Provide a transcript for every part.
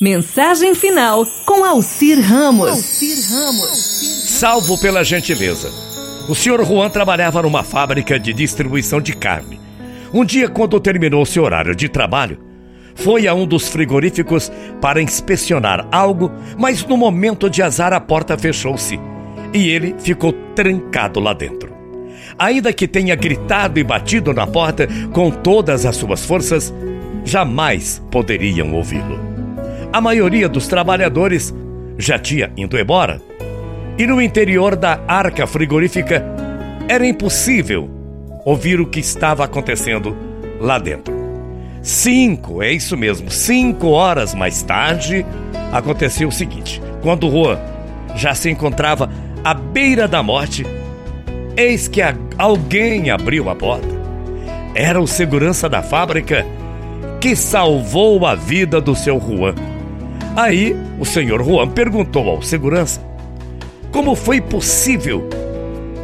Mensagem final com Alcir Ramos. Alcir Ramos. Salvo pela gentileza. O senhor Juan trabalhava numa fábrica de distribuição de carne. Um dia, quando terminou seu horário de trabalho, foi a um dos frigoríficos para inspecionar algo, mas no momento de azar a porta fechou-se e ele ficou trancado lá dentro. Ainda que tenha gritado e batido na porta com todas as suas forças, jamais poderiam ouvi-lo. A maioria dos trabalhadores já tinha ido embora, e no interior da arca frigorífica era impossível ouvir o que estava acontecendo lá dentro. Cinco, é isso mesmo, cinco horas mais tarde, aconteceu o seguinte: quando Juan já se encontrava à beira da morte, eis que alguém abriu a porta. Era o segurança da fábrica que salvou a vida do seu Juan. Aí o senhor Juan perguntou ao segurança como foi possível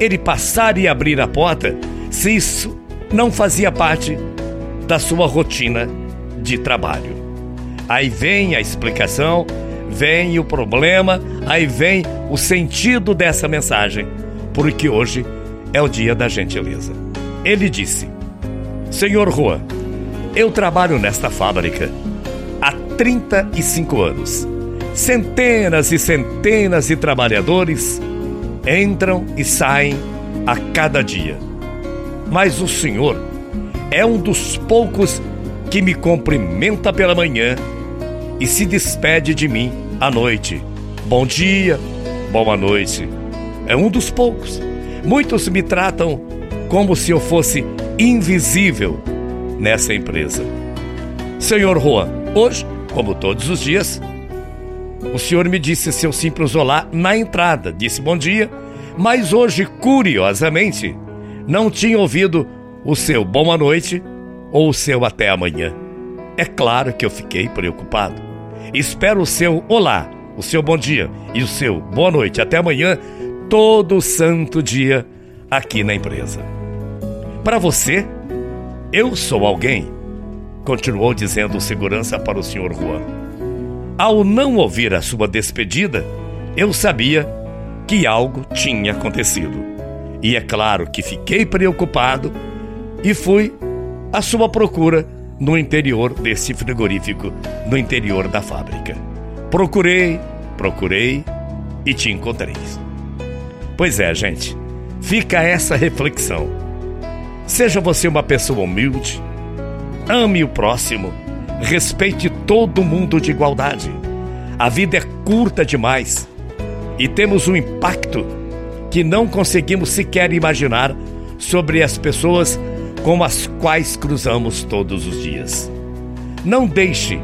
ele passar e abrir a porta se isso não fazia parte da sua rotina de trabalho. Aí vem a explicação, vem o problema, aí vem o sentido dessa mensagem, porque hoje é o dia da gentileza. Ele disse: Senhor Juan, eu trabalho nesta fábrica há 35 anos. Centenas e centenas de trabalhadores entram e saem a cada dia. Mas o Senhor é um dos poucos que me cumprimenta pela manhã e se despede de mim à noite. Bom dia, boa noite. É um dos poucos. Muitos me tratam como se eu fosse invisível nessa empresa. Senhor Juan, hoje, como todos os dias, o senhor me disse seu simples olá na entrada, disse bom dia, mas hoje, curiosamente, não tinha ouvido o seu boa noite ou o seu até amanhã. É claro que eu fiquei preocupado. Espero o seu olá, o seu bom dia e o seu boa noite até amanhã, todo santo dia aqui na empresa. Para você, eu sou alguém, continuou dizendo o segurança para o senhor Juan. Ao não ouvir a sua despedida, eu sabia que algo tinha acontecido. E é claro que fiquei preocupado e fui à sua procura no interior desse frigorífico, no interior da fábrica. Procurei, procurei e te encontrei. Pois é, gente, fica essa reflexão. Seja você uma pessoa humilde, ame o próximo, respeite todo mundo de igualdade. A vida é curta demais e temos um impacto que não conseguimos sequer imaginar sobre as pessoas com as quais cruzamos todos os dias. Não deixe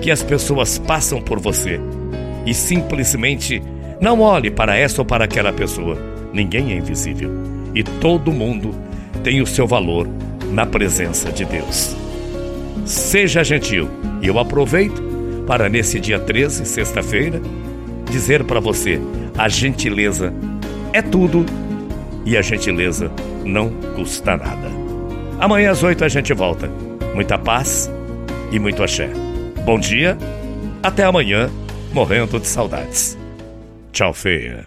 que as pessoas passem por você e simplesmente não olhe para essa ou para aquela pessoa. Ninguém é invisível e todo mundo tem o seu valor na presença de Deus. Seja gentil e eu aproveito para nesse dia 13, sexta-feira, dizer para você: a gentileza é tudo e a gentileza não custa nada. Amanhã às oito a gente volta. Muita paz e muito axé. Bom dia, até amanhã, morrendo de saudades. Tchau, feia.